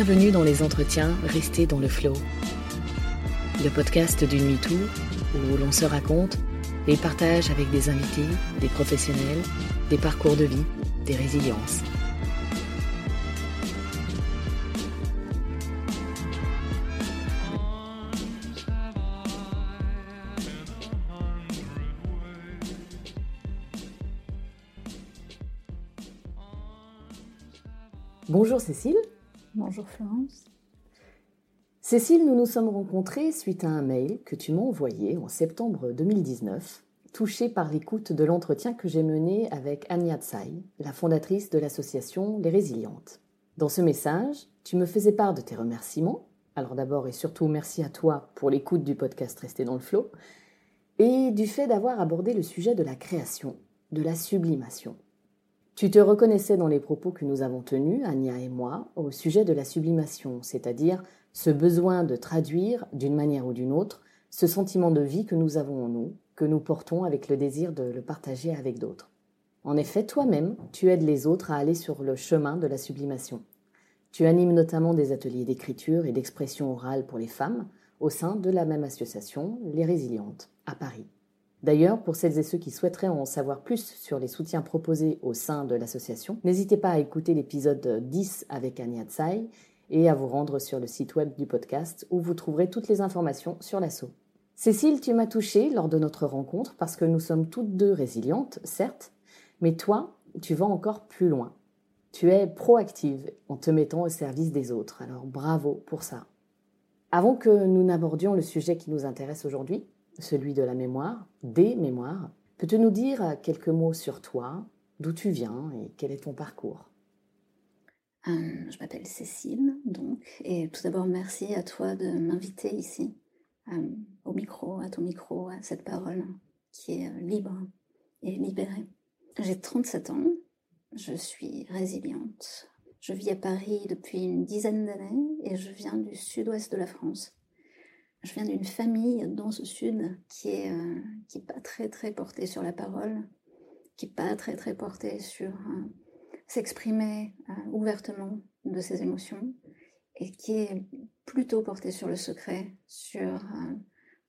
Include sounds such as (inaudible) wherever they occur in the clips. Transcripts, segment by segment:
Bienvenue dans les entretiens Restez dans le flow. Le podcast d'une MeToo où l'on se raconte et partage avec des invités, des professionnels, des parcours de vie, des résiliences. Bonjour Cécile. Bonjour Florence. Cécile, nous nous sommes rencontrés suite à un mail que tu m'as envoyé en septembre 2019, touché par l'écoute de l'entretien que j'ai mené avec Anya Tsai, la fondatrice de l'association Les Résilientes. Dans ce message, tu me faisais part de tes remerciements. Alors d'abord et surtout merci à toi pour l'écoute du podcast Rester dans le flot et du fait d'avoir abordé le sujet de la création, de la sublimation. Tu te reconnaissais dans les propos que nous avons tenus, Anya et moi, au sujet de la sublimation, c'est-à-dire ce besoin de traduire, d'une manière ou d'une autre, ce sentiment de vie que nous avons en nous, que nous portons avec le désir de le partager avec d'autres. En effet, toi-même, tu aides les autres à aller sur le chemin de la sublimation. Tu animes notamment des ateliers d'écriture et d'expression orale pour les femmes au sein de la même association, Les Résilientes, à Paris. D'ailleurs, pour celles et ceux qui souhaiteraient en savoir plus sur les soutiens proposés au sein de l'association, n'hésitez pas à écouter l'épisode 10 avec Anya Tsai et à vous rendre sur le site web du podcast où vous trouverez toutes les informations sur l'assaut. Cécile, tu m'as touchée lors de notre rencontre parce que nous sommes toutes deux résilientes, certes, mais toi, tu vas encore plus loin. Tu es proactive en te mettant au service des autres, alors bravo pour ça. Avant que nous n'abordions le sujet qui nous intéresse aujourd'hui, celui de la mémoire, des mémoires. Peux-tu nous dire quelques mots sur toi, d'où tu viens et quel est ton parcours? Euh, Je m'appelle Cécile, donc, et tout d'abord merci à toi de m'inviter ici, euh, au micro, à ton micro, à cette parole qui est libre et libérée. J'ai 37 ans, je suis résiliente. Je vis à Paris depuis une dizaine d'années et je viens du sud-ouest de la France. Je viens d'une famille dans ce sud qui est, euh, qui est pas très très portée sur la parole, qui est pas très très portée sur euh, s'exprimer euh, ouvertement de ses émotions et qui est plutôt portée sur le secret, sur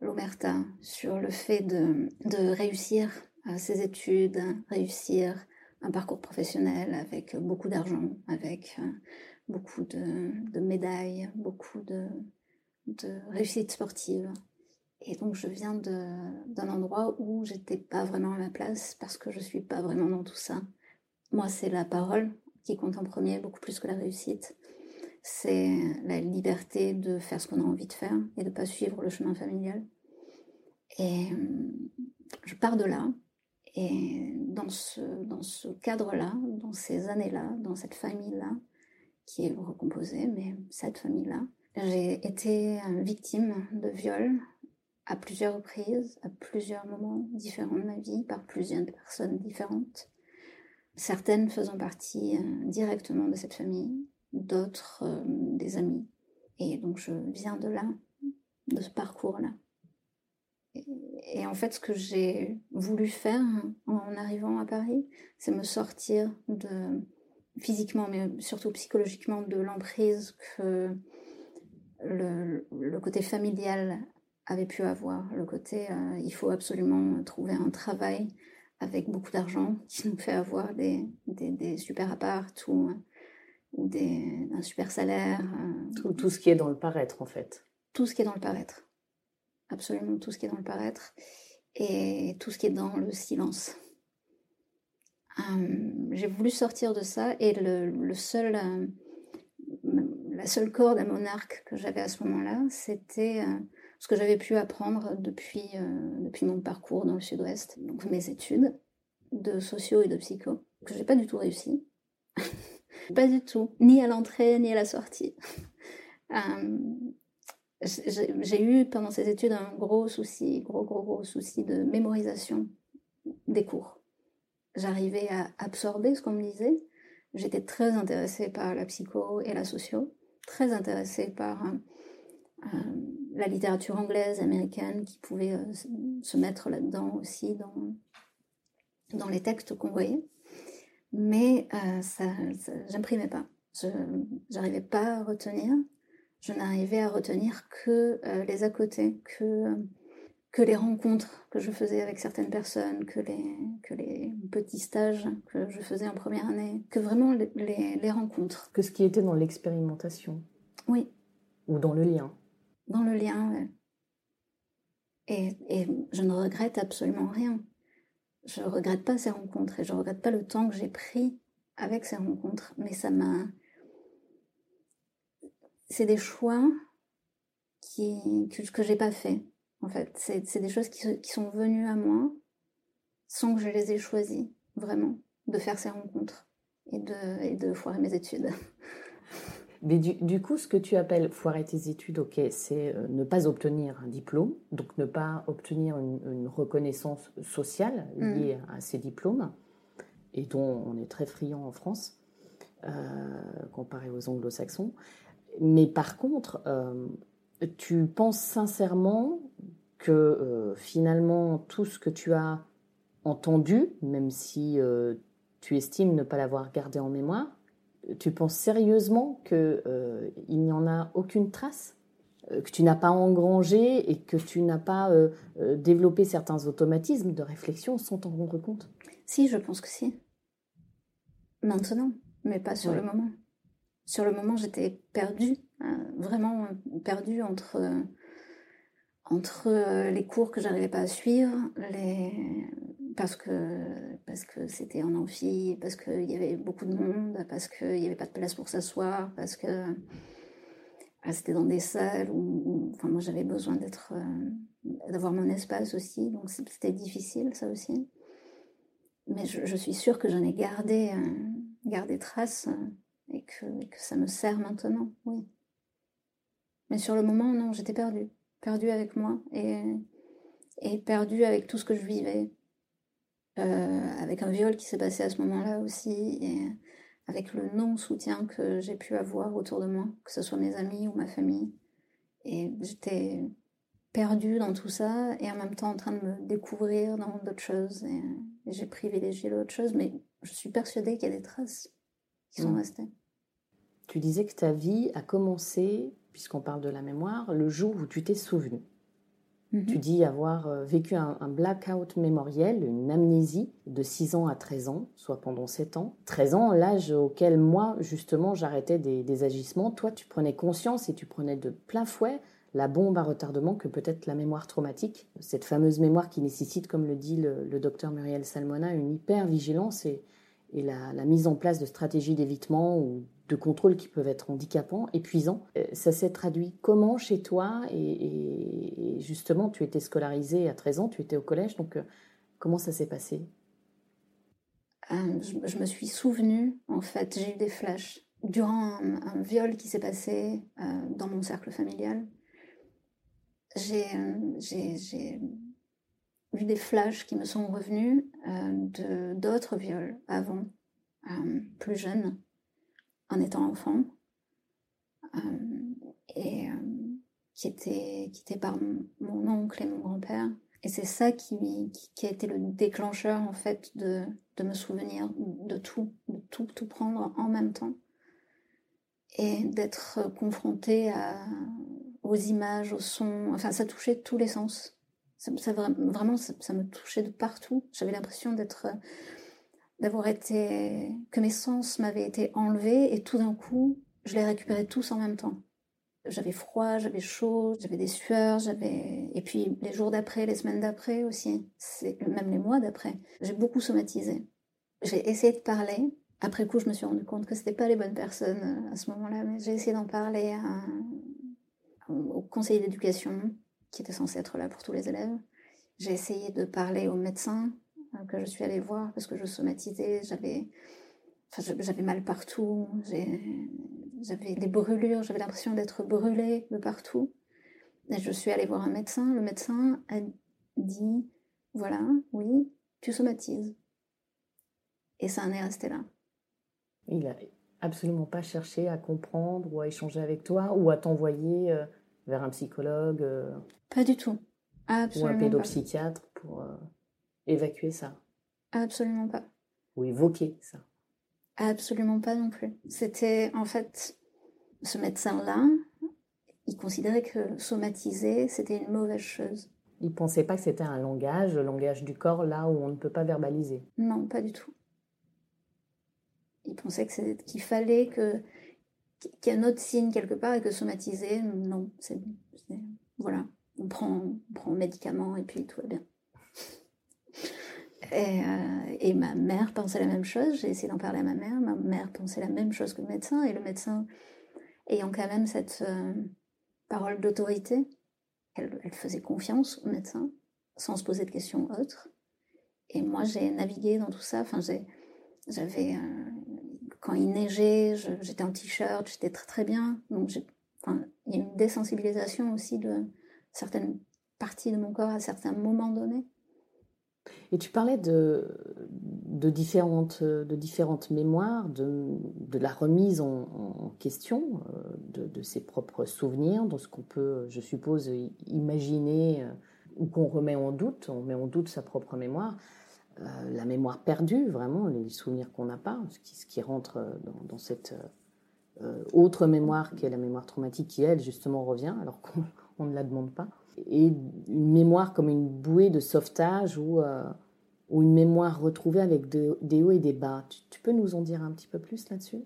l'omerta, sur le fait de, de réussir ses études, réussir un parcours professionnel avec beaucoup d'argent, avec beaucoup de, de médailles, beaucoup de, de réussite sportive. Et donc je viens d'un endroit où j'étais pas vraiment à ma place parce que je suis pas vraiment dans tout ça. Moi, c'est la parole qui compte en premier, beaucoup plus que la réussite. C'est la liberté de faire ce qu'on a envie de faire et de pas suivre le chemin familial. Et je pars de là. Et dans ce, dans ce cadre-là, dans ces années-là, dans cette famille-là, qui est recomposée, mais cette famille-là, j'ai été victime de viol à plusieurs reprises, à plusieurs moments différents de ma vie, par plusieurs personnes différentes. Certaines faisant partie euh, directement de cette famille, d'autres euh, des amis. Et donc je viens de là, de ce parcours-là. Et, en fait, ce que j'ai voulu faire en arrivant à Paris, c'est me sortir de physiquement, mais surtout psychologiquement, de l'emprise que le, côté familial avait pu avoir, le côté euh, il faut absolument trouver un travail avec beaucoup d'argent (laughs) qui nous fait avoir des, des, super apparts ou, ou des, un super salaire. Euh, tout, tout, ce qui est dans le paraître en fait. Tout ce qui est dans le paraître. Absolument tout ce qui est dans le paraître. Et tout ce qui est dans le silence. Euh, j'ai voulu sortir de ça et le, le seul la seule corde à mon arc que j'avais à ce moment-là, c'était euh, ce que j'avais pu apprendre depuis, euh, depuis mon parcours dans le sud-ouest, donc mes études de socio et de psycho, que j'ai pas du tout réussi. (laughs) Pas du tout, ni à l'entrée, ni à la sortie. (laughs) Euh, j'ai eu pendant ces études un gros souci, gros, gros, gros souci de mémorisation des cours. J'arrivais à absorber ce qu'on me disait. J'étais très intéressée par la psycho et la socio, très intéressée par euh, la littérature anglaise, américaine, qui pouvait euh, se mettre là-dedans aussi dans, dans les textes qu'on voyait. Mais euh, ça j'imprimais pas. Je n'arrivais pas à retenir. Je n'arrivais à retenir que les à côté, que, que les rencontres que je faisais avec certaines personnes, que les, que les petits stages que je faisais en première année, que vraiment les, les, les rencontres. Que ce qui était dans l'expérimentation. Oui. Ou dans le lien dans le lien. Et, et, je ne regrette absolument rien. Je ne regrette pas ces rencontres et je ne regrette pas le temps que j'ai pris avec ces rencontres. Mais ça m'a. C'est des choix qui, que, que j'ai pas fait. En fait, c'est des choses qui, qui, sont venues à moi sans que je les ai choisies, vraiment, de faire ces rencontres et de, et de foirer mes études. (laughs) Mais du, coup, ce que tu appelles foirer tes études, ok, c'est euh, ne pas obtenir un diplôme, donc ne pas obtenir une, reconnaissance sociale mm. liée à ces diplômes, et dont on est très friand en France, euh, comparé aux anglo-saxons. Mais par contre, euh, tu penses sincèrement que finalement tout ce que tu as entendu, même si tu estimes ne pas l'avoir gardé en mémoire, tu penses sérieusement qu'il euh, n'y en a aucune trace euh, que tu n'as pas engrangé et que tu n'as pas euh, développé certains automatismes de réflexion sans t'en rendre compte? Si, je pense que si. Maintenant, mais pas sur le moment. Sur le moment, j'étais perdue, hein, vraiment perdue entre, entre les cours que j'arrivais pas à suivre, parce que parce que c'était en amphi, parce qu'il y avait beaucoup de monde, parce qu'il n'y avait pas de place pour s'asseoir, parce que c'était dans des salles où, enfin moi j'avais besoin d'être euh, d'avoir mon espace aussi, donc c'était difficile ça aussi. Mais je, suis sûre que j'en ai gardé euh, gardé trace euh, et que, ça me sert maintenant, oui. Mais sur le moment, non, j'étais perdue, perdue avec moi et et perdue avec tout ce que je vivais euh, avec un viol qui s'est passé à ce moment-là aussi, et avec le non-soutien que j'ai pu avoir autour de moi, que ce soit mes amis ou ma famille. Et j'étais perdue dans tout ça et en même temps en train de me découvrir dans d'autres choses. Et, j'ai privilégié d'autres choses, mais je suis persuadée qu'il y a des traces qui sont mmh. restées. Tu disais que ta vie a commencé, puisqu'on parle de la mémoire, le jour où tu t'es souvenu. Tu mhm. dis avoir euh, vécu un, blackout mémoriel, une amnésie de 6 ans à 13 ans, soit pendant 7 ans. 13 ans, l'âge auquel moi, justement, j'arrêtais des, agissements. Toi, tu prenais conscience et tu prenais de plein fouet la bombe à retardement que peut être la mémoire traumatique. Cette fameuse mémoire qui nécessite, comme le dit le, docteur Muriel Salmona, une hyper-vigilance et, et la, mise en place de stratégies d'évitement ou de contrôle qui peuvent être handicapants, épuisants. Euh, ça s'est traduit comment chez toi et, justement, tu étais scolarisée à 13 ans, tu étais au collège, donc euh, comment ça s'est passé? Euh, je, me suis souvenue, en fait, j'ai eu des flashs. Durant un, viol qui s'est passé dans mon cercle familial, j'ai eu des flashs qui me sont revenus de d'autres viols avant, plus jeunes en étant enfant, euh, et euh, qui, était, qui par mon, oncle et mon grand-père. Et c'est ça qui, qui, a été le déclencheur, en fait, de, de me souvenir de tout, de tout, tout prendre en même temps. Et d'être confrontée à, aux images, aux sons, enfin, ça touchait tous les sens. Vraiment, ça, me touchait de partout. J'avais l'impression d'être d'avoir été que mes sens m'avaient été enlevés et tout d'un coup je les récupérais tous en même temps. J'avais froid, j'avais chaud, j'avais des sueurs, j'avais et puis les jours d'après, les semaines d'après aussi, c'est même les mois d'après. J'ai beaucoup somatisé. J'ai essayé de parler. Après coup, je me suis rendu compte que c'était pas les bonnes personnes euh, à ce moment-là, mais j'ai essayé d'en parler au conseiller d'éducation qui était censé être là pour tous les élèves. J'ai essayé de parler aux médecins que je suis allée voir parce que je somatisais, j'avais Enfin, mal partout, j'avais des brûlures, j'avais l'impression d'être brûlée de partout. Et je suis allée voir un médecin. Le médecin a dit Voilà, oui, tu somatises. Et ça en est resté là. Il a absolument pas cherché à comprendre ou à échanger avec toi ou à t'envoyer euh, vers un psychologue euh, Pas du tout. Absolument ou un pédopsychiatre pour euh, évacuer ça Absolument pas. Ou évoquer ça Absolument pas non plus. C'était en fait ce médecin-là, il considérait que somatiser, c'était une mauvaise chose. Il pensait pas que c'était un langage, le langage du corps, là où on ne peut pas verbaliser. Non, pas du tout. Il pensait qu'il fallait que ait un autre signe quelque part et que somatiser, non, c'est voilà, on prend, on prend médicament et puis tout va bien. Et, euh, ma mère pensait la même chose, j'ai essayé d'en parler à ma mère, ma mère pensait la même chose que le médecin, et le médecin ayant quand même cette euh, parole d'autorité, elle, elle, faisait confiance au médecin, sans se poser de questions autres. Et moi, j'ai navigué dans tout ça, enfin, j'avais... Euh, quand il neigeait, j'étais en t-shirt, j'étais très très bien, donc enfin, il y a une désensibilisation aussi de certaines parties de mon corps à certains moments donnés. Et tu parlais de, différentes, de différentes mémoires, de, de la remise en, question euh, de, de, ses propres souvenirs, de ce qu'on peut, je suppose, imaginer euh, ou qu'on remet en doute, on met en doute sa propre mémoire. Euh, la mémoire perdue, vraiment, les souvenirs qu'on n'a pas, ce qui, rentre dans, dans cette autre mémoire qui est la mémoire traumatique, qui elle, justement, revient, alors (laughs) qu'on ne la demande pas et une mémoire comme une bouée de sauvetage ou, euh, ou une mémoire retrouvée avec des hauts et des bas. Tu, peux nous en dire un petit peu plus là-dessus?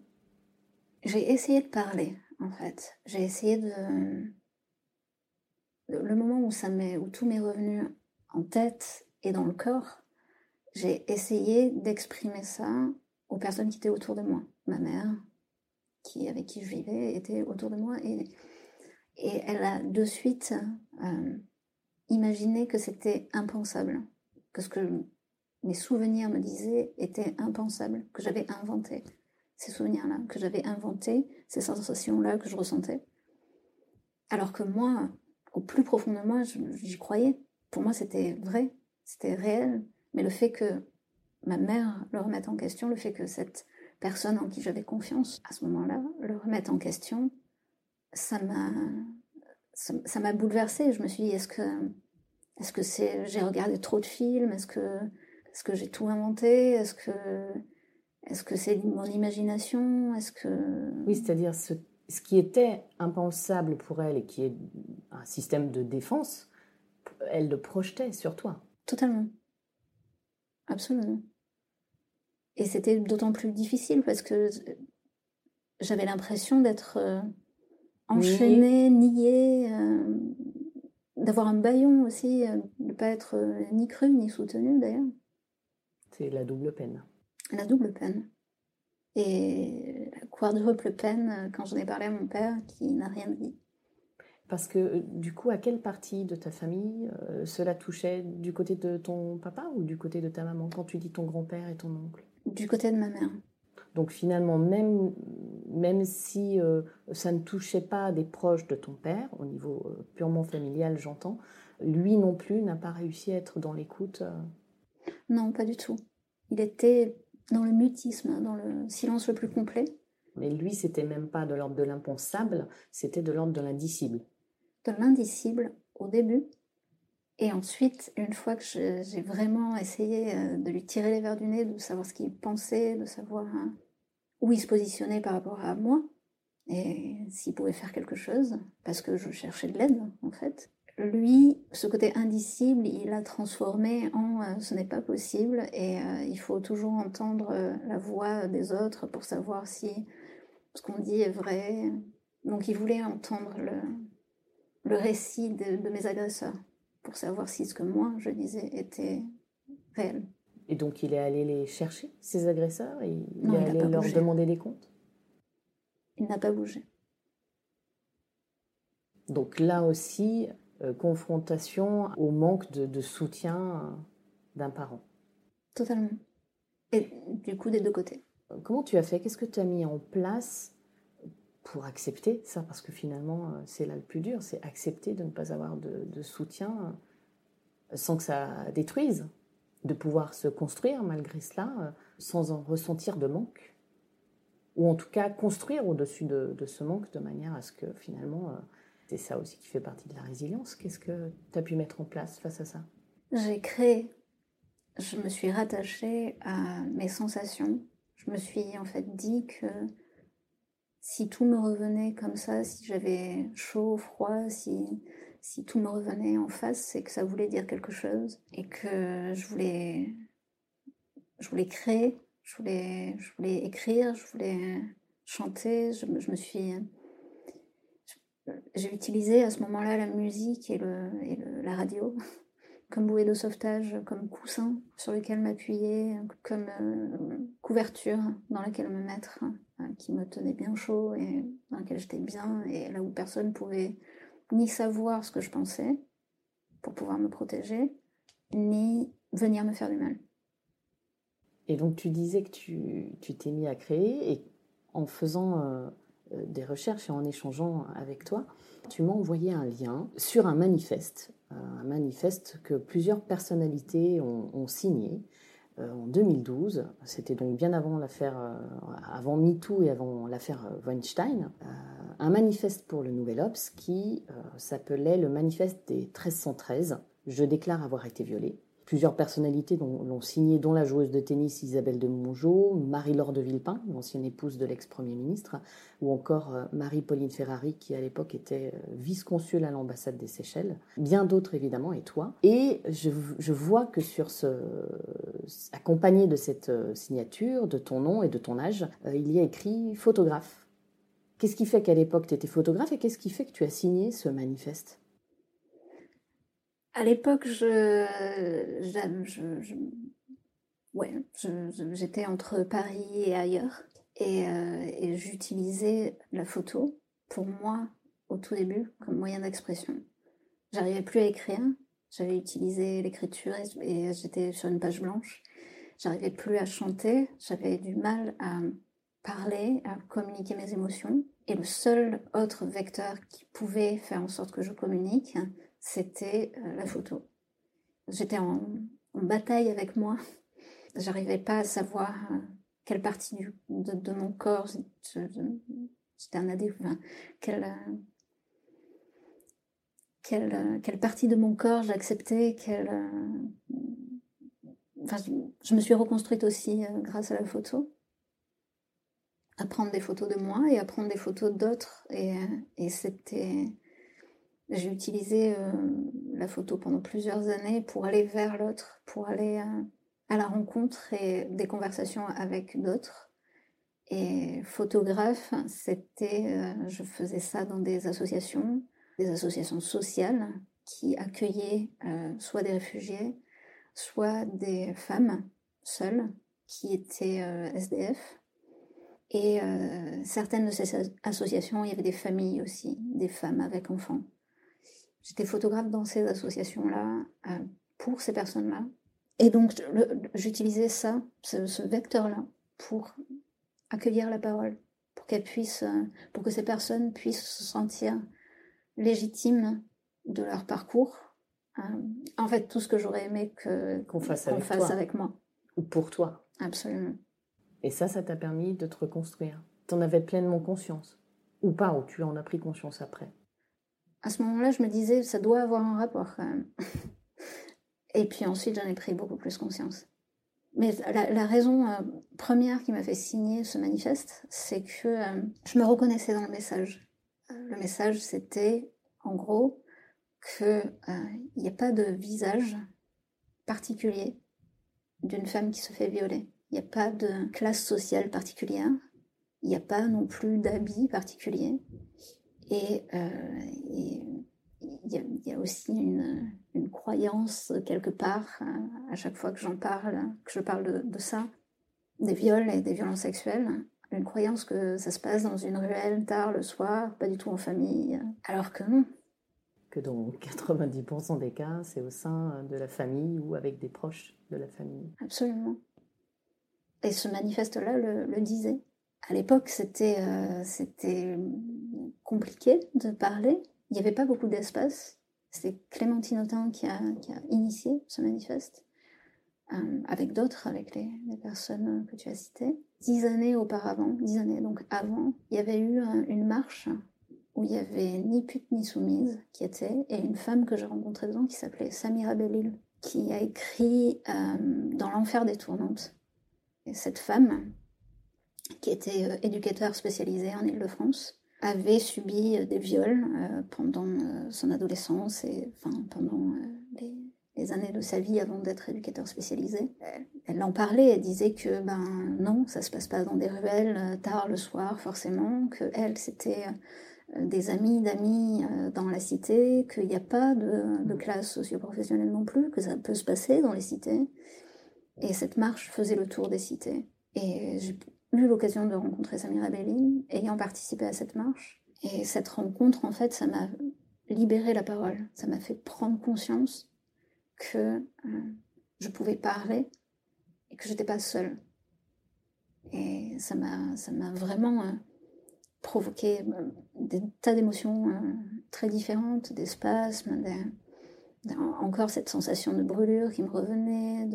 J'ai essayé de parler, en fait. J'ai essayé de... Le moment où, ça où tout m'est revenu en tête et dans le corps, j'ai essayé d'exprimer ça aux personnes qui étaient autour de moi. Ma mère, avec qui je vivais, était autour de moi et et elle a de suite euh, imaginé que c'était impensable, que ce que mes souvenirs me disaient était impensable, que j'avais inventé ces souvenirs-là, que j'avais inventé ces sensations-là que je ressentais. Alors que moi, au plus profond de moi, j'y croyais. Pour moi, c'était vrai, c'était réel. Mais le fait que ma mère le remette en question, le fait que cette personne en qui j'avais confiance à ce moment-là le remette en question, ça m'a ça m'a bouleversée. Je me suis dit est-ce que est-ce que c'est j'ai regardé trop de films? Est-ce que est-ce que j'ai tout inventé? Est-ce que est-ce que c'est mon imagination? Est-ce que oui, c'est-à-dire ce, ce qui était impensable pour elle et qui est un système de défense, elle le projetait sur toi. Totalement, absolument. Et c'était d'autant plus difficile parce que j'avais l'impression d'être euh, enchaîner, nier, euh, d'avoir un baillon aussi, euh, de ne pas être ni cru ni soutenu d'ailleurs. C'est la double peine. La double peine. Et la quadruple peine quand j'en ai parlé à mon père qui n'a rien dit. Parce que du coup, à quelle partie de ta famille cela touchait? Du côté de ton papa ou du côté de ta maman Quand tu dis ton grand-père et ton oncle? Du côté de ma mère. Donc finalement, même, même si euh, ça ne touchait pas des proches de ton père, au niveau euh, purement familial, j'entends, lui non plus n'a pas réussi à être dans l'écoute. Euh? Non, pas du tout. Il était dans le mutisme, dans le silence le plus complet. Mais lui, c'était même pas de l'ordre de l'impensable, c'était de l'ordre de l'indicible. De l'indicible au début. Et ensuite, une fois que j'ai vraiment essayé de lui tirer les verres du nez, de savoir ce qu'il pensait, de savoir hein, où il se positionnait par rapport à moi et s'il pouvait faire quelque chose, parce que je cherchais de l'aide en fait. Lui, ce côté indicible, il l'a transformé en euh, ce n'est pas possible et euh, il faut toujours entendre euh, la voix des autres pour savoir si ce qu'on dit est vrai. Donc il voulait entendre le, le récit de, de mes agresseurs pour savoir si ce que moi je disais était réel. Et donc il est allé les chercher, ses agresseurs, et il est allé leur demander des comptes? Il n'a pas bougé. Donc là aussi, euh, confrontation au manque de, soutien d'un parent. Totalement. Et du coup, des deux côtés. Comment tu as fait? Qu'est-ce que tu as mis en place pour accepter ça Parce que finalement, c'est là le plus dur, c'est accepter de ne pas avoir de, soutien sans que ça détruise, de pouvoir se construire malgré cela, sans en ressentir de manque. Ou en tout cas construire au-dessus de, ce manque de manière à ce que finalement, c'est ça aussi qui fait partie de la résilience. Qu'est-ce que tu as pu mettre en place face à ça? J'ai créé, je me suis rattachée à mes sensations. Je me suis en fait dit que si tout me revenait comme ça, si j'avais chaud, froid, si, si tout me revenait en face, c'est que ça voulait dire quelque chose et que je voulais, je voulais créer, je voulais, je voulais écrire, je voulais chanter. Je, me suis j'ai utilisé à ce moment-là la musique et, le, et la radio comme bouée de sauvetage, comme coussin sur lequel m'appuyer, comme euh, couverture dans laquelle me mettre, euh, qui me tenait bien chaud et dans laquelle j'étais bien, et là où personne pouvait ni savoir ce que je pensais pour pouvoir me protéger, ni venir me faire du mal. Et donc tu disais que tu t'es mis à créer et en faisant euh, des recherches et en échangeant avec toi, tu m'as envoyé un lien sur un manifeste, un manifeste que plusieurs personnalités ont, signé euh, en 2012. C'était donc bien avant l'affaire, avant MeToo et avant l'affaire Weinstein. un manifeste pour le Nouvel Ops qui s'appelait le manifeste des 1313. Je déclare avoir été violée. Plusieurs personnalités l'ont signé, dont la joueuse de tennis Isabelle de Mongeau, Marie-Laure de Villepin, l'ancienne épouse de l'ex-premier ministre, ou encore euh, Marie-Pauline Ferrari, qui à l'époque était euh, vice-consul à l'ambassade des Seychelles. Bien d'autres évidemment, et toi. Et je, vois que sur ce, accompagné de cette euh, signature, de ton nom et de ton âge, il y a écrit photographe. Qu'est-ce qui fait qu'à l'époque tu étais photographe et qu'est-ce qui fait que tu as signé ce manifeste? À l'époque, j'étais entre Paris et ailleurs, euh, et j'utilisais la photo pour moi au tout début comme moyen d'expression. J'arrivais plus à écrire, j'avais utilisé l'écriture et j'étais sur une page blanche. J'arrivais plus à chanter, j'avais du mal à parler, à communiquer mes émotions. Et le seul autre vecteur qui pouvait faire en sorte que je communique, c'était euh, la photo. J'étais en, bataille avec moi. J'arrivais pas à savoir euh, quelle partie de, mon corps, j'étais un adé, quelle, euh, quelle, quelle, partie de mon corps j'acceptais, quelle, enfin, je, me suis reconstruite aussi grâce à la photo à prendre des photos de moi et à prendre des photos d'autres. Et, et c'était j'ai utilisé euh, la photo pendant plusieurs années pour aller vers l'autre, pour aller euh, à la rencontre et des conversations avec d'autres. Et photographe, c'était, euh, je faisais ça dans des associations, des associations sociales qui accueillaient soit des réfugiés, soit des femmes seules qui étaient SDF. Et certaines de ces associations, il y avait des familles aussi, des femmes avec enfants. J'étais photographe dans ces associations-là euh, pour ces personnes-là. Et donc, j'utilisais ça, ce, vecteur-là, pour accueillir la parole, pour qu'elle puisse, euh, pour que ces personnes puissent se sentir légitimes de leur parcours. Euh, en fait, tout ce que j'aurais aimé qu'on fasse, avec, fasse avec moi. Ou pour toi. Absolument. Et ça, ça t'a permis de te reconstruire. Tu en avais pleinement conscience. Ou pas, ou tu en as pris conscience après à ce moment-là, je me disais, ça doit avoir un rapport quand même. (laughs) Et puis ensuite, j'en ai pris beaucoup plus conscience. Mais la, raison euh, première qui m'a fait signer ce manifeste, c'est que euh, je me reconnaissais dans le message. Euh, le message, c'était, en gros, qu'il n'y a pas de visage particulier d'une femme qui se fait violer. Il n'y a pas de classe sociale particulière. Il n'y a pas non plus d'habits particuliers. Et euh, il y, a aussi une, croyance quelque part, euh, à chaque fois que j'en parle, que je parle de, ça, des viols et des violences sexuelles, une croyance que ça se passe dans une ruelle tard le soir, pas du tout en famille, alors que non. Que dans 90% des cas, c'est au sein de la famille ou avec des proches de la famille. Absolument. et ce manifeste-là le, disait. À l'époque, c'était c'était compliqué de parler. Il n'y avait pas beaucoup d'espace. C'est Clémentine Autain qui a, initié ce manifeste. Euh, avec d'autres, avec les, personnes que tu as citées. Dix années auparavant, dix années donc avant, il y avait eu une marche où il y avait ni pute ni soumise qui était, et une femme que j'ai rencontrée dedans qui s'appelait Samira Bellil, qui a écrit euh, Dans l'enfer des tournantes. Et cette femme, qui était euh, éducateur spécialisée en Ile-de-France, avait subi des viols pendant son adolescence et enfin pendant les années de sa vie avant d'être éducateur spécialisé. Elle en parlait, elle disait que ben non, ça se passe pas dans des ruelles euh, tard le soir forcément, que elle c'était euh, des amis d'amis euh, dans la cité, qu'il n'y a pas de, de classe socio-professionnelle non plus, que ça peut se passer dans les cités. Et cette marche faisait le tour des cités. Et eu l'occasion de rencontrer Samira Belline, ayant participé à cette marche. Et cette rencontre, en fait, ça m'a libéré la parole. Ça m'a fait prendre conscience que euh, je pouvais parler et que j'étais pas seule. Et ça m'a, vraiment euh, provoqué euh, des tas d'émotions très différentes, des spasmes, encore cette sensation de brûlure qui me revenait,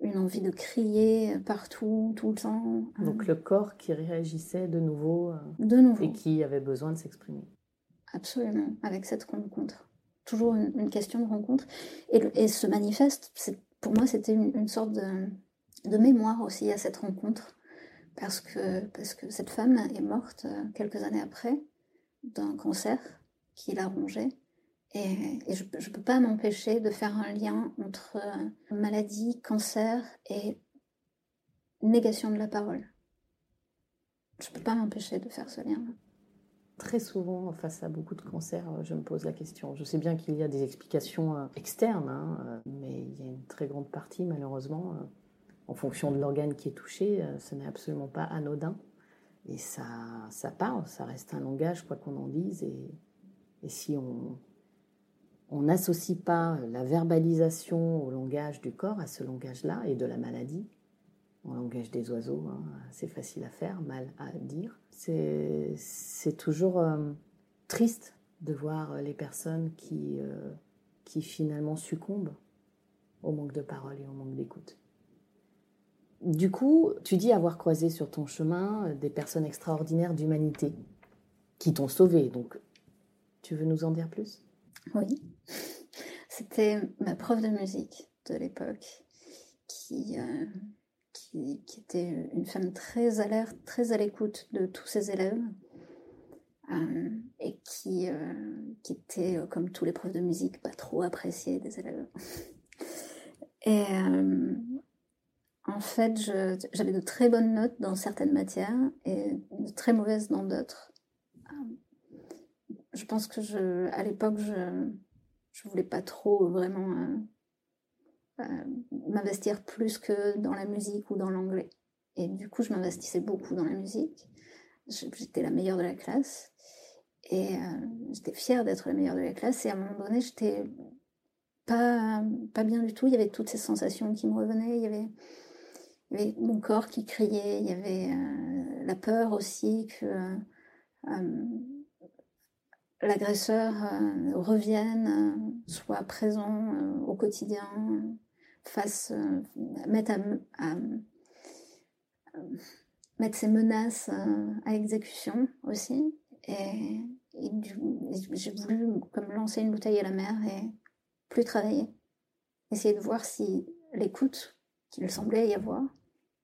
une envie de crier partout, tout le temps. Donc le corps qui réagissait de nouveau, de nouveau. et qui avait besoin de s'exprimer. Absolument, avec cette rencontre toujours une, question de rencontre. Et, ce manifeste, pour moi, c'était une, sorte de, mémoire aussi à cette rencontre, parce que, parce que cette femme est morte euh, quelques années après d'un cancer qui l'a rongée. Et, je ne peux pas m'empêcher de faire un lien entre euh, maladie, cancer et négation de la parole. Je ne peux pas m'empêcher de faire ce lien. -là très souvent, face à beaucoup de cancers, euh, je me pose la question. Je sais bien qu'il y a des explications euh, externes, hein, mais il y a une très grande partie, malheureusement, en fonction de l'organe qui est touché, ce n'est absolument pas anodin. Et ça, ça parle, ça reste un langage, quoi qu'on en dise. Et si on n'associe pas la verbalisation au langage du corps, à ce langage-là, et de la maladie, en langage des oiseaux, hein, c'est facile à faire, mal à dire. C'est toujours euh, triste de voir les personnes qui, euh, qui finalement succombent au manque de parole et au manque d'écoute. Du coup, tu dis avoir croisé sur ton chemin des personnes extraordinaires d'humanité qui t'ont sauvé. Donc, tu veux nous en dire plus? Oui. C'était ma prof de musique de l'époque qui, euh, qui, était une femme très alerte, très à l'écoute de tous ses élèves, euh, et qui, euh, qui était, comme tous les profs de musique, pas trop appréciée des élèves. Et en fait, j'avais de très bonnes notes dans certaines matières et de très mauvaises dans d'autres. je pense que je, à l'époque, je, je voulais pas trop vraiment euh, m'investir plus que dans la musique ou dans l'anglais. Et du coup, je m'investissais beaucoup dans la musique. J'étais la meilleure de la classe. Et euh, j'étais fière d'être la meilleure de la classe. Et à un moment donné, j'étais pas, pas bien du tout. Il y avait toutes ces sensations qui me revenaient. Il y avait, il y avait mon corps qui criait. Il y avait euh, la peur aussi que l'agresseur revienne, soit présent au quotidien face, euh, mettre, à, mettre ses menaces euh, à exécution aussi. Et, j'ai voulu comme lancer une bouteille à la mer et plus travailler. Essayer de voir si l'écoute qu'il semblait y avoir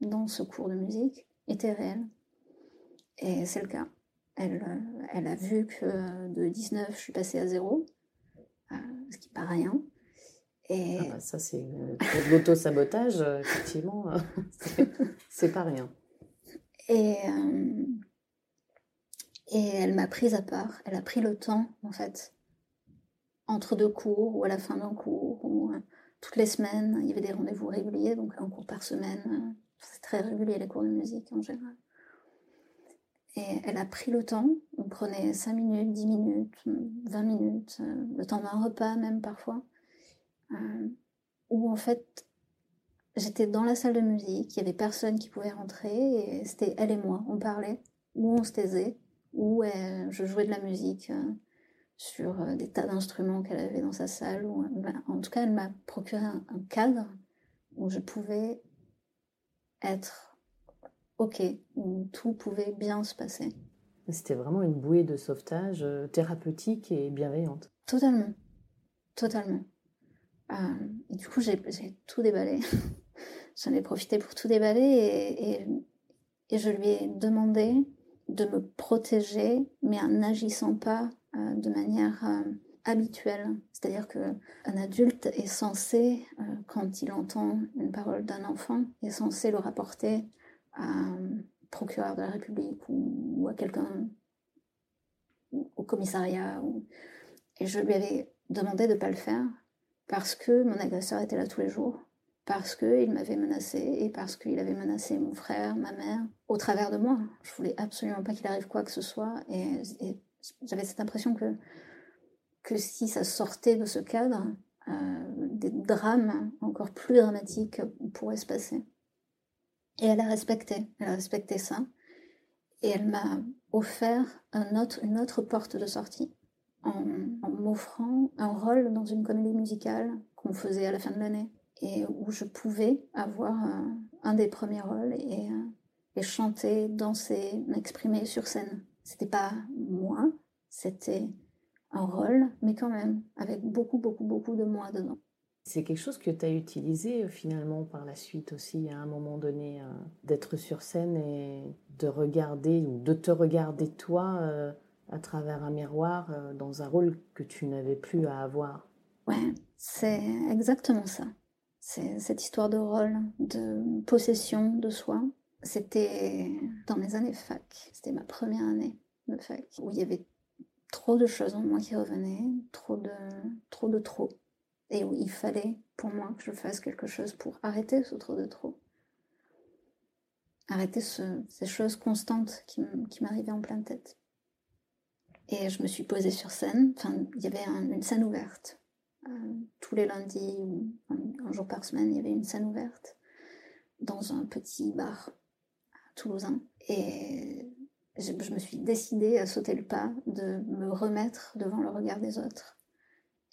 dans ce cours de musique était réelle. Et c'est le cas. Elle, elle, a vu que de 19, je suis passée à 0, euh, ce qui n'est pas rien. Et... Ah bah, ça, c'est l'auto-sabotage, euh, effectivement, euh, (laughs) c'est pas rien. Et, euh, et elle m'a prise à part, elle a pris le temps, en fait, entre deux cours ou à la fin d'un cours, ou toutes les semaines, il y avait des rendez-vous réguliers, donc un cours par semaine, c'est très régulier les cours de musique en général. Et elle a pris le temps, on prenait 5 minutes, 10 minutes, 20 minutes, le temps d'un repas même parfois euh, où en fait J'étais dans la salle de musique, il y avait personne qui pouvait rentrer, et c'était elle et moi. On parlait, ou on se taisait, ou euh, je jouais de la musique euh, sur euh, des tas d'instruments qu'elle avait dans sa salle. En tout cas, elle m'a procuré un, cadre où je pouvais être OK, où tout pouvait bien se passer. C'était vraiment une bouée de sauvetage thérapeutique et bienveillante. Totalement. Totalement. et du coup, j'ai tout déballé. (laughs) J'en ai profité pour tout déballer et, et, je lui ai demandé de me protéger, mais en n'agissant pas euh, de manière euh, habituelle. C'est-à-dire qu'un adulte est censé, euh, quand il entend une parole d'un enfant, est censé le rapporter à un procureur de la République ou, à quelqu'un, au commissariat. Et je lui avais demandé de ne pas le faire parce que mon agresseur était là tous les jours parce qu'il m'avait menacé et parce qu'il avait menacé mon frère, ma mère, au travers de moi. Je voulais absolument pas qu'il arrive quoi que ce soit et, j'avais cette impression que, que si ça sortait de ce cadre, euh, des drames encore plus dramatiques pourraient se passer. Et elle a respecté, elle a respecté ça. Et elle m'a offert une autre porte de sortie en, m'offrant un rôle dans une comédie musicale qu'on faisait à la fin de l'année et où je pouvais avoir un, des premiers rôles et, et, chanter, danser, m'exprimer sur scène. C'était pas moi, c'était un rôle, mais quand même avec beaucoup, beaucoup, beaucoup de moi dedans. C'est quelque chose que tu as utilisé euh, finalement par la suite aussi à un moment donné, euh, d'être sur scène et de regarder ou de te regarder toi euh, à travers un miroir dans un rôle que tu n'avais plus à avoir? Ouais, c'est exactement ça. C'est cette histoire de rôle, de possession de soi. C'était dans mes années fac. C'était ma première année de fac où il y avait trop de choses en moi qui revenaient, trop de trop de trop. Et où il fallait pour moi que je fasse quelque chose pour arrêter ce trop de trop. Arrêter ces choses constantes qui, m'arrivaient en pleine tête. Et je me suis posée sur scène, enfin, il y avait une scène ouverte euh, tous les lundis ou un, jour par semaine, il y avait une scène ouverte dans un petit bar toulousain. Et je, me suis décidée à sauter le pas, de me remettre devant le regard des autres.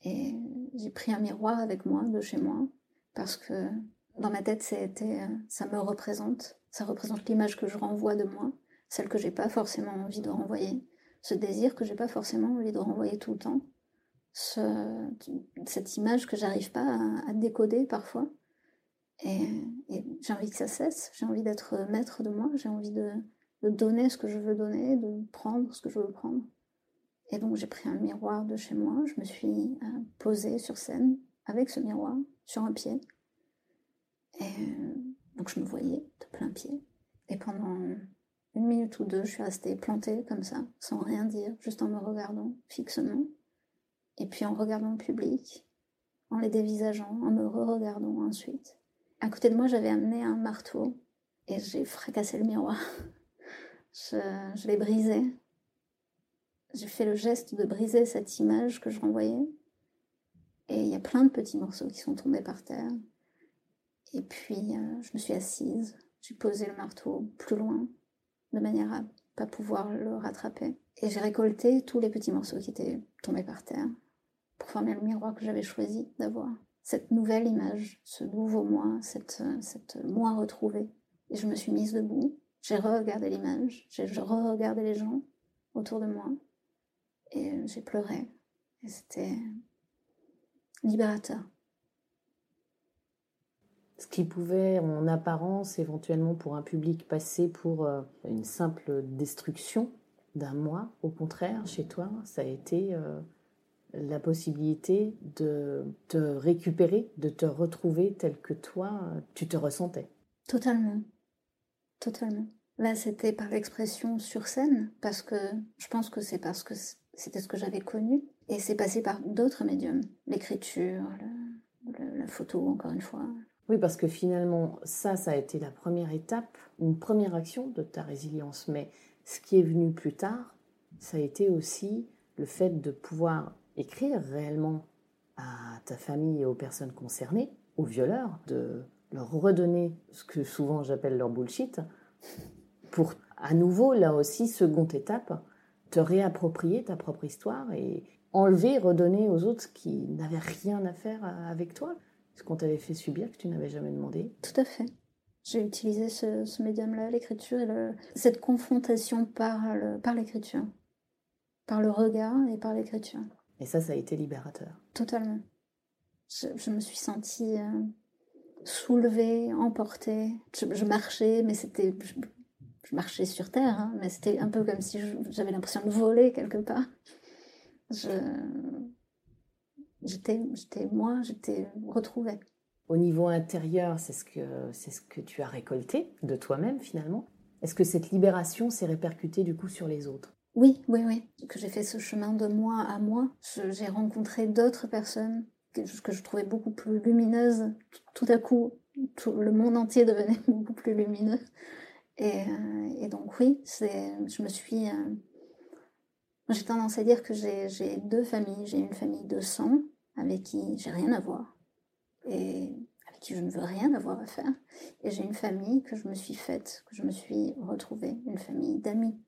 Et j'ai pris un miroir avec moi de chez moi parce que dans ma tête, c'était, euh, ça me représente. Ça représente l'image que je renvoie de moi, celle que j'ai pas forcément envie de renvoyer, ce désir que j'ai pas forcément envie de renvoyer tout le temps cette image que j'arrive pas à, décoder parfois. Et, j'ai envie que ça cesse, j'ai envie d'être maître de moi, j'ai envie de, donner ce que je veux donner, de prendre ce que je veux prendre. Et donc j'ai pris un miroir de chez moi, je me suis euh, posée sur scène avec ce miroir sur un pied. Et euh, donc je me voyais de plein pied. Et pendant une minute ou deux, je suis restée plantée comme ça, sans rien dire, juste en me regardant fixement. Et puis en regardant le public, en les dévisageant, en me re-regardant ensuite. À côté de moi, j'avais amené un marteau et j'ai fracassé le miroir. (laughs) je, l'ai brisé. J'ai fait le geste de briser cette image que je renvoyais. Et il y a plein de petits morceaux qui sont tombés par terre. Et puis, euh, je me suis assise. J'ai posé le marteau plus loin, de manière à pas pouvoir le rattraper. Et j'ai récolté tous les petits morceaux qui étaient tombés par terre pour former le miroir que j'avais choisi d'avoir. Cette nouvelle image, ce nouveau moi, cette, moi retrouvée. Et je me suis mise debout, j'ai re-regardé l'image, j'ai re-regardé les gens autour de moi, et j'ai pleuré. Et c'était libérateur. Ce qui pouvait, en apparence, éventuellement pour un public passer pour euh, une simple destruction d'un moi, au contraire, chez toi, ça a été euh, la possibilité de te récupérer, de te retrouver tel que toi, tu te ressentais. Totalement. Totalement. Là, c'était par l'expression sur scène, parce que je pense que c'est parce que c'était ce que j'avais connu, et c'est passé par d'autres médiums, l'écriture, la photo, encore une fois. Oui, parce que finalement, ça, ça a été la première étape, une première action de ta résilience, mais ce qui est venu plus tard, ça a été aussi le fait de pouvoir écrire réellement à ta famille et aux personnes concernées, aux violeurs, de leur redonner ce que souvent j'appelle leur bullshit, pour à nouveau, là aussi, seconde étape, te réapproprier ta propre histoire et enlever, redonner aux autres qui n'avaient rien à faire avec toi, ce qu'on t'avait fait subir que tu n'avais jamais demandé. Tout à fait. J'ai utilisé ce, médium-là, l'écriture, et cette confrontation par, par l'écriture, par le regard et par l'écriture. Et ça, ça a été libérateur. Totalement. Je, me suis sentie euh, soulevée, emportée. Je, marchais, mais c'était. Je, marchais sur terre, hein, mais c'était un peu comme si j'avais l'impression de voler quelque part. J'étais moi, j'étais retrouvée. Au niveau intérieur, c'est ce, que, c'est ce que tu as récolté de toi-même finalement. Est-ce que cette libération s'est répercutée du coup sur les autres? Oui, oui, oui. Que j'ai fait ce chemin de moi à moi. j'ai rencontré d'autres personnes que, que, je trouvais beaucoup plus lumineuses. Tout, à coup, tout, le monde entier devenait (laughs) beaucoup plus lumineux. Et, euh, et donc oui, je me suis... Euh, j'ai tendance à dire que j'ai, j'ai deux familles. J'ai une famille de sang avec qui j'ai rien à voir et avec qui je ne veux rien avoir à faire. Et j'ai une famille que je me suis faite, que je me suis retrouvée, une famille d'amis,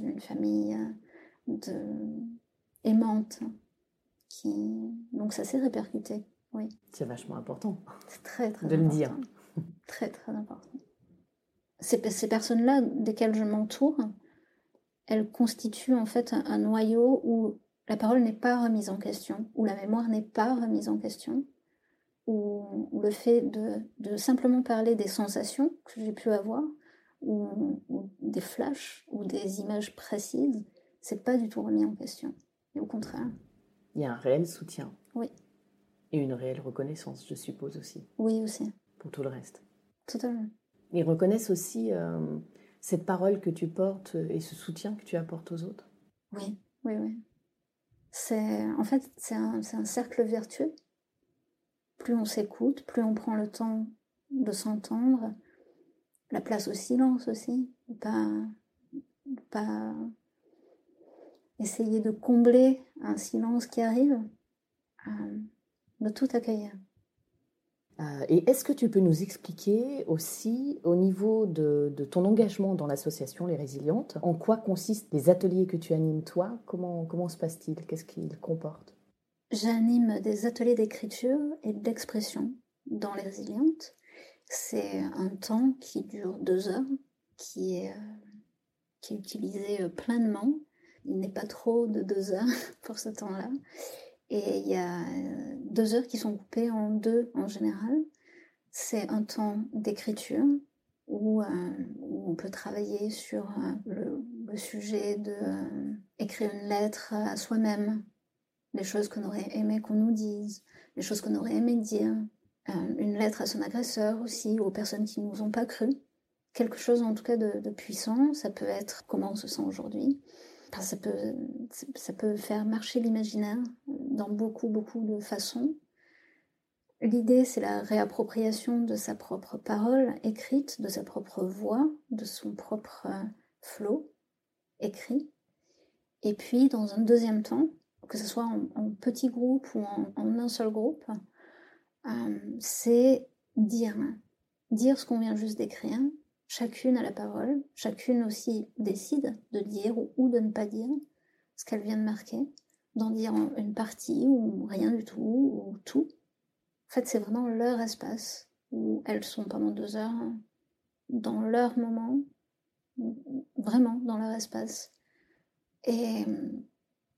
une famille euh, de aimante. Qui... Donc ça s'est répercuté, oui. C'est vachement important. C'est très très de le dire. Très très important. Ces, ces personnes-là, desquelles je m'entoure, elles constituent en fait un noyau où la parole n'est pas remise en question, où la mémoire n'est pas remise en question, ou, le fait de, simplement parler des sensations que j'ai pu avoir, ou, des flashs, ou des images précises, c'est pas du tout remis en question. Et au contraire. Il y a un réel soutien. Oui. Et une réelle reconnaissance, je suppose aussi. Oui, aussi. Pour tout le reste. Totalement. Ils reconnaissent aussi euh, cette parole que tu portes et ce soutien que tu apportes aux autres. Oui, oui, oui. En fait c'est un, un cercle vertueux plus on s'écoute, plus on prend le temps de s'entendre, la place au silence aussi, pas, pas essayer de combler un silence qui arrive, euh, de tout accueillir. Euh, et est-ce que tu peux nous expliquer aussi, au niveau de, ton engagement dans l'association Les Résilientes, en quoi consistent les ateliers que tu animes toi? Comment, comment se passe-t-il? Qu'est-ce qu'ils comportent J'anime des ateliers d'écriture et d'expression dans les résilientes. C'est un temps qui dure deux heures, qui est, euh, qui est utilisé euh, pleinement. Il n'est pas trop de deux heures (laughs) pour ce temps-là. Et il y a euh, deux heures qui sont coupées en deux en général. C'est un temps d'écriture où, on peut travailler sur le, le, sujet de écrire une lettre à soi-même les choses qu'on aurait aimé qu'on nous dise, les choses qu'on aurait aimé dire, euh, une lettre à son agresseur aussi, aux personnes qui ne nous ont pas cru. Quelque chose en tout cas de, puissant, ça peut être comment on se sent aujourd'hui. Ça, peut, ça peut faire marcher l'imaginaire dans beaucoup, beaucoup de façons. L'idée, c'est la réappropriation de sa propre parole écrite, de sa propre voix, de son propre euh, flot écrit. Et puis, dans un deuxième temps, que ce soit en, petit groupe ou en, un seul groupe, euh, c'est dire. Dire ce qu'on vient juste d'écrire. Chacune a la parole, chacune aussi décide de dire ou, de ne pas dire ce qu'elle vient de marquer, d'en dire une partie ou rien du tout ou tout. En fait, c'est vraiment leur espace où elles sont pendant deux heures dans leur moment, vraiment dans leur espace. Et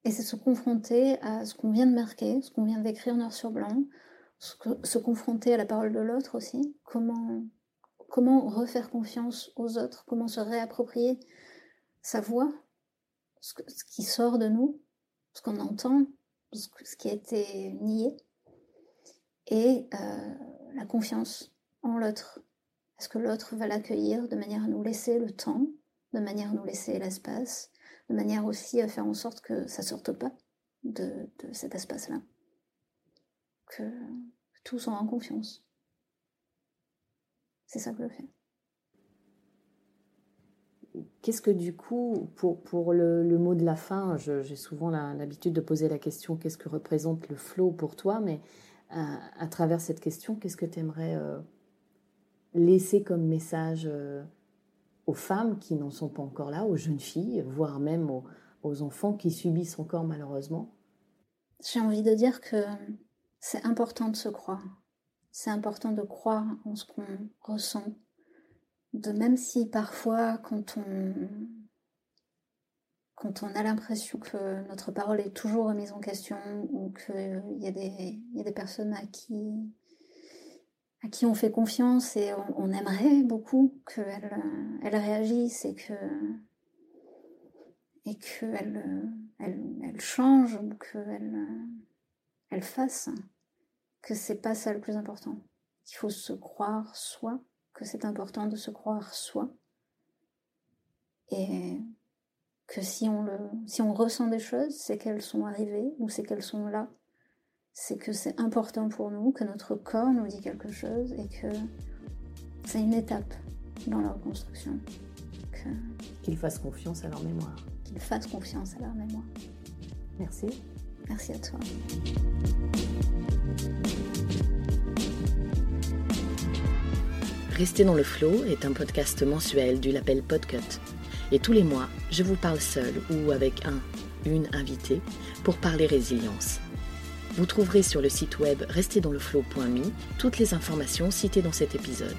c'est se confronter à ce qu'on vient de marquer, ce qu'on vient d'écrire noir sur blanc, se confronter à la parole de l'autre aussi, comment, comment refaire confiance aux autres, comment se réapproprier sa voix, ce, qui sort de nous, ce qu'on entend, ce, qui a été nié, et euh, la confiance en l'autre. Est-ce que l'autre va l'accueillir de manière à nous laisser le temps, de manière à nous laisser l'espace, de manière aussi à faire en sorte que ça sorte pas de, cet espace-là? Que tous sont en confiance. C'est ça que je fais. Qu'est-ce que du coup, pour, pour le, mot de la fin, j'ai souvent l'habitude de poser la question qu'est-ce que représente le flow pour toi? Mais euh, à, travers cette question, qu'est-ce que tu aimerais euh, laisser comme message aux femmes qui n'en sont pas encore là, aux jeunes filles, voire même aux enfants qui subissent encore malheureusement? J'ai envie de dire que c'est important de se croire. C'est important de croire en ce qu'on ressent. De même si parfois, quand on, quand on a l'impression que notre parole est toujours remise en question ou qu'il y, a des, y a des personnes à qui, à qui on fait confiance et on, aimerait beaucoup qu'elles elles réagissent et que et qu'elles elles, elles changent ou qu'elles elles fassent, que c'est pas ça le plus important. Il faut se croire soi, que c'est important de se croire soi. Et que si on, le, si on ressent des choses, c'est qu'elles sont arrivées ou c'est qu'elles sont là. C'est que c'est important pour nous, que notre corps nous dit quelque chose et que c'est une étape dans la reconstruction. Qu'ils fassent confiance à leur mémoire. Qu'ils fassent confiance à leur mémoire. Merci. Merci à toi. Rester dans le flow est un podcast mensuel du label Podcut. Et tous les mois, je vous parle seul ou avec un, une invitée pour parler résilience. Vous trouverez sur le site web restezdansleflow.me toutes les informations citées dans cet épisode.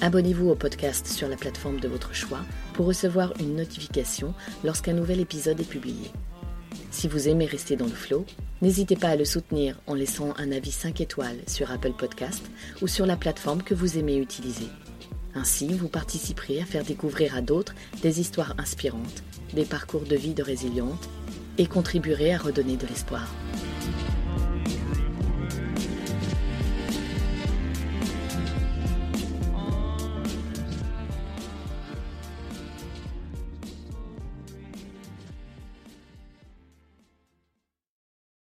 Abonnez-vous au podcast sur la plateforme de votre choix pour recevoir une notification lorsqu'un nouvel épisode est publié. Si vous aimez rester dans le flow, n'hésitez pas à le soutenir en laissant un avis 5 étoiles sur Apple Podcast ou sur la plateforme que vous aimez utiliser. Ainsi, vous participerez à faire découvrir à d'autres des histoires inspirantes, des parcours de vie de résilientes et contribuerez à redonner de l'espoir.